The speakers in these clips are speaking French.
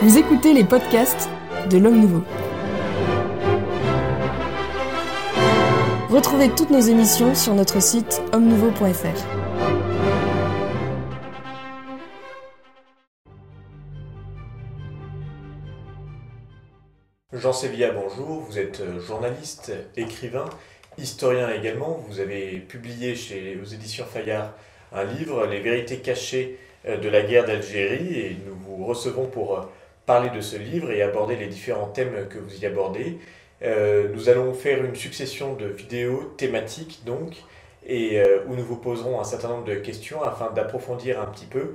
Vous écoutez les podcasts de l'Homme Nouveau. Retrouvez toutes nos émissions sur notre site homme-nouveau.fr. Jean Sévilla, bonjour. Vous êtes journaliste, écrivain, historien également. Vous avez publié chez, aux éditions Fayard un livre, Les vérités cachées euh, de la guerre d'Algérie, et nous vous recevons pour euh, parler de ce livre et aborder les différents thèmes que vous y abordez. Euh, nous allons faire une succession de vidéos thématiques donc, et où nous vous poserons un certain nombre de questions afin d'approfondir un petit peu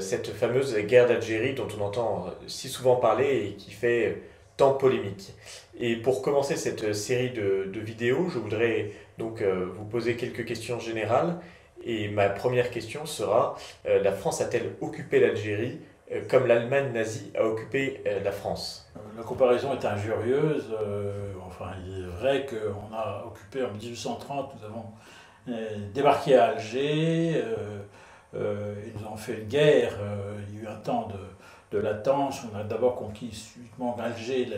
cette fameuse guerre d'Algérie dont on entend si souvent parler et qui fait tant polémique. Et pour commencer cette série de, de vidéos, je voudrais donc vous poser quelques questions générales. Et ma première question sera, la France a-t-elle occupé l'Algérie euh, comme l'Allemagne nazie a occupé euh, la France? La comparaison est injurieuse. Euh, enfin, il est vrai qu'on a occupé en 1830, nous avons débarqué à Alger, ils nous ont fait une guerre, il y a eu un temps de, de latence, on a d'abord conquis subitement Alger,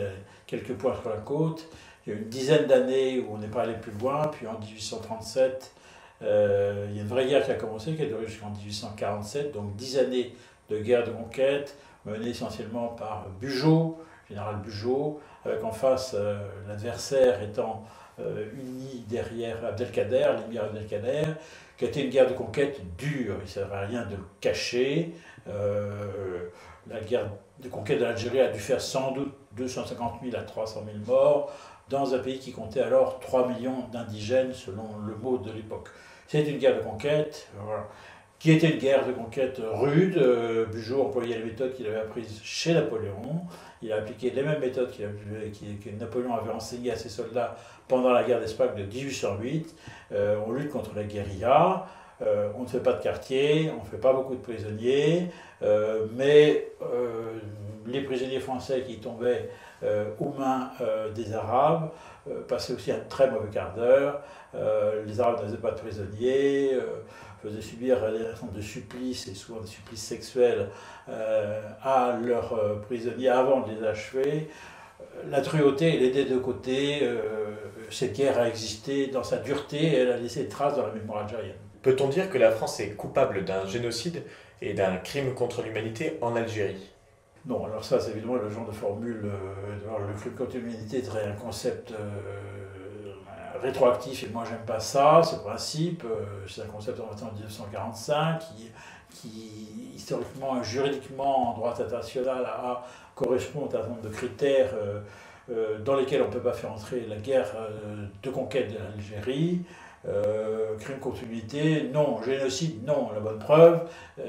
quelques points sur la côte, il y a une dizaine d'années où on n'est pas allé plus loin, puis en 1837, il y a une vraie guerre qui a commencé, qui a duré jusqu'en 1847, donc dix années de guerre de conquête menée essentiellement par Bugeaud, général Bugeaud, avec en face euh, l'adversaire étant euh, uni derrière Abdelkader, l'émir Abdelkader, qui a été une guerre de conquête dure, il ne servait à rien de le cacher. Euh, la guerre de conquête de l'Algérie a dû faire sans doute 250 000 à 300 000 morts dans un pays qui comptait alors 3 millions d'indigènes selon le mot de l'époque. C'est une guerre de conquête. Qui était une guerre de conquête rude. Euh, Bugeaud employait les méthodes qu'il avait apprises chez Napoléon. Il a appliqué les mêmes méthodes que Napoléon avait enseignées à ses soldats pendant la guerre d'Espagne de 1808. Euh, on lutte contre la guérilla. Euh, on ne fait pas de quartier, on ne fait pas beaucoup de prisonniers, mais les prisonniers français qui tombaient aux mains des Arabes passaient aussi un très mauvais quart d'heure. les Arabes ne faisaient pas de prisonniers faisaient subir des de supplices, et souvent des supplices sexuels, euh, à leurs euh, prisonniers avant de les achever. La cruauté, elle est des deux côtés. Euh, cette guerre a existé dans sa dureté et elle a laissé des traces dans la mémoire algérienne. Peut-on dire que la France est coupable d'un génocide et d'un crime contre l'humanité en Algérie? Non, alors ça, c'est évidemment le genre de formule. le crime contre l'humanité est un concept rétroactif, et moi j'aime pas ça, ce principe, euh, c'est un concept inventé en 1945 qui, qui historiquement, juridiquement, en droit international, a, correspond à un certain nombre de critères euh, euh, dans lesquels on ne peut pas faire entrer la guerre de conquête de l'Algérie. Crime contre l'humanité, non. Génocide, non. La bonne preuve,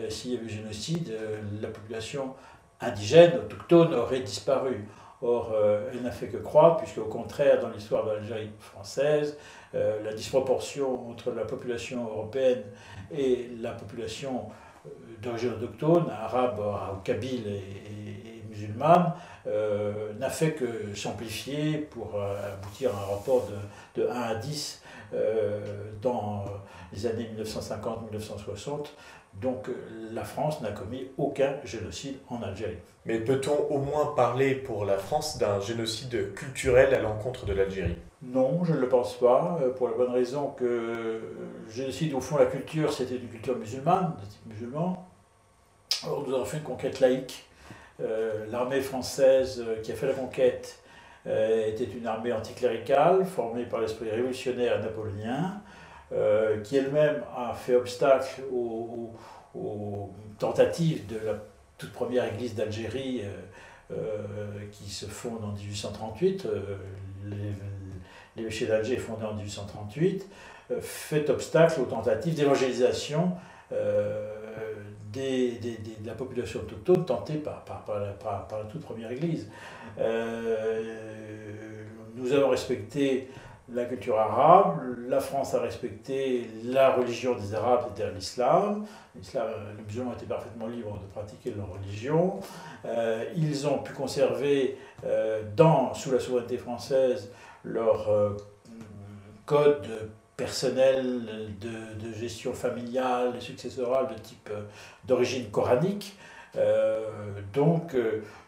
s'il y avait génocide, la population indigène, autochtone, aurait disparu. Or, euh, elle n'a fait que croître, puisque au contraire, dans l'histoire de l'Algérie française, euh, la disproportion entre la population européenne et la population euh, d'origine autochtone, arabe, kabyle et, musulmane, n'a fait que s'amplifier pour aboutir à un rapport de, de 1 à 10 dans les années 1950-1960 donc euh, la France n'a commis aucun génocide en Algérie. Mais peut-on au moins parler pour la France d'un génocide culturel à l'encontre de l'Algérie? Non, je ne le pense pas, euh, pour la bonne raison que le génocide, au fond, la culture, c'était une culture musulmane, de type musulman. Alors nous avons fait une conquête laïque. Euh, l'armée française qui a fait la conquête était une armée anticléricale formée par l'esprit révolutionnaire napoléonien. Euh, qui elle-même a fait obstacle aux, tentatives de la toute première église d'Algérie euh, euh, qui se fonde en 1838, l'évêché d'Alger fondé en 1838, fait obstacle aux tentatives d'évangélisation de la population autochtone tentée par, par, par, la, toute première église. Nous avons respecté la culture arabe, la France a respecté la religion des Arabes, c'est-à-dire l'islam. Les musulmans étaient parfaitement libres de pratiquer leur religion. Euh, ils ont pu conserver, euh, dans, sous la souveraineté française, leur euh, code personnel, de, gestion familiale, successorale de type d'origine coranique. Donc,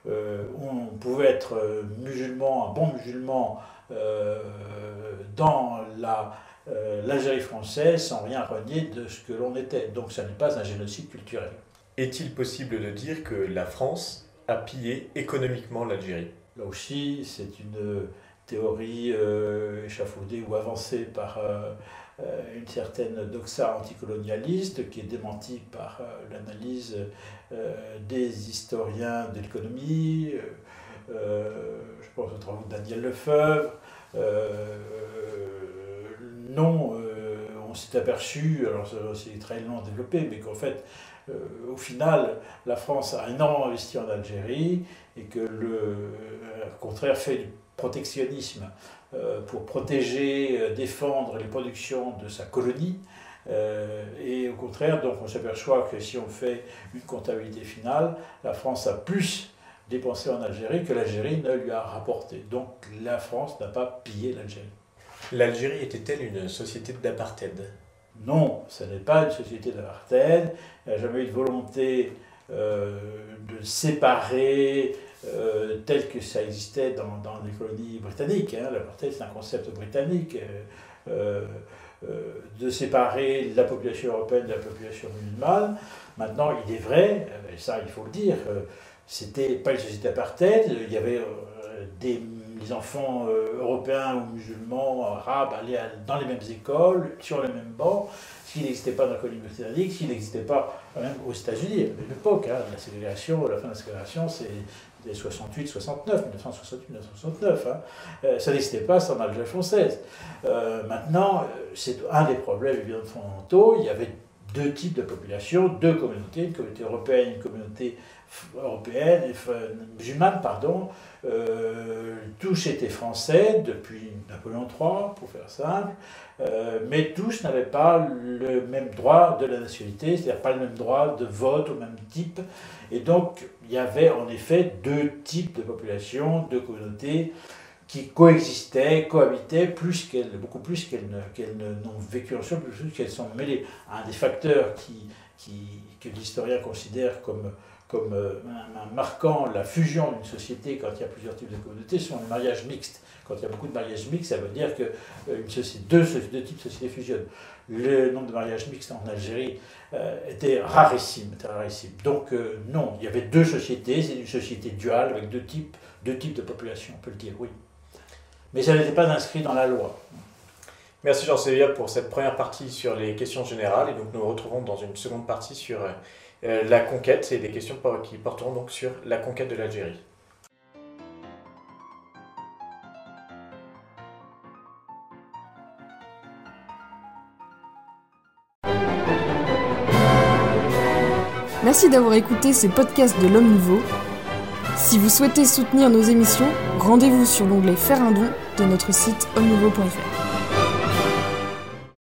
on pouvait être musulman, un bon musulman dans l'Algérie française sans rien renier de ce que l'on était. Donc, ça n'est pas un génocide culturel. Est-il possible de dire que la France a pillé économiquement l'Algérie? Là aussi, c'est une théorie euh, échafaudée ou avancée par euh, euh, une certaine doxa anticolonialiste qui est démentie par l'analyse des historiens de l'économie. je pense au travail de Daniel Lefebvre. non, on s'est aperçu, alors c'est très long développé, mais qu'en fait, au final, la France a énormément investi en Algérie et que le contraire fait du protectionnisme euh, pour protéger, euh, défendre les productions de sa colonie. Euh, et au contraire, donc on s'aperçoit que si on fait une comptabilité finale, la France a plus dépensé en Algérie que l'Algérie ne lui a rapporté. Donc la France n'a pas pillé l'Algérie. L'Algérie était-elle une société d'apartheid? Non, ce n'est pas une société d'apartheid. Il n'y a jamais eu de volonté de séparer euh, tel que ça existait dans, les colonies britanniques. Hein. L'apartheid, c'est un concept britannique. Euh, euh, de séparer la population européenne de la population musulmane. Maintenant, il est vrai, et ça il faut le dire, c'était pas une société apartheid, il y avait des les enfants européens ou musulmans, arabes, allaient dans les mêmes écoles, sur les mêmes bancs, s'il n'existait pas dans la colonie britannique, s'il n'existait pas même aux États-Unis, à l'époque, hein, la ségrégation, la fin de la ségrégation, c'est 68, 69, 1968, 1969. ça n'existait pas sans l'Algérie française. Euh, maintenant, euh, c'est un des problèmes évidemment fondamentaux. Il y avait deux types de populations, deux communautés, une communauté européenne, une communauté européenne, musulmane, pardon. Euh, tous étaient français depuis Napoléon III, pour faire simple, mais tous n'avaient pas le même droit de la nationalité, c'est-à-dire pas le même droit de vote au même type. Et donc, il y avait en effet deux types de populations, deux communautés qui coexistaient, cohabitaient, plus qu'elles, beaucoup plus qu'elles, n'ont vécu ensemble, plus qu'elles sont mêlées. Un des facteurs qui, qui, que l'historien considère comme, comme euh, marquant la fusion d'une société quand il y a plusieurs types de communautés sont les mariages mixtes. Quand il y a beaucoup de mariages mixtes, ça veut dire que euh, deux, deux types de sociétés fusionnent. Le nombre de mariages mixtes en Algérie euh, était rarissime, rarissime. Donc non, il y avait deux sociétés, c'est une société duale avec deux types, deux types de population, on peut le dire, oui. Mais ça n'était pas inscrit dans la loi. Merci Jean Sévilla pour cette première partie sur les questions générales et donc nous nous retrouvons dans une seconde partie sur euh, la conquête et des questions qui porteront donc sur la conquête de l'Algérie. Merci d'avoir écouté ce podcast de l'Homme Nouveau. Si vous souhaitez soutenir nos émissions, rendez-vous sur l'onglet Faire un don de notre site homme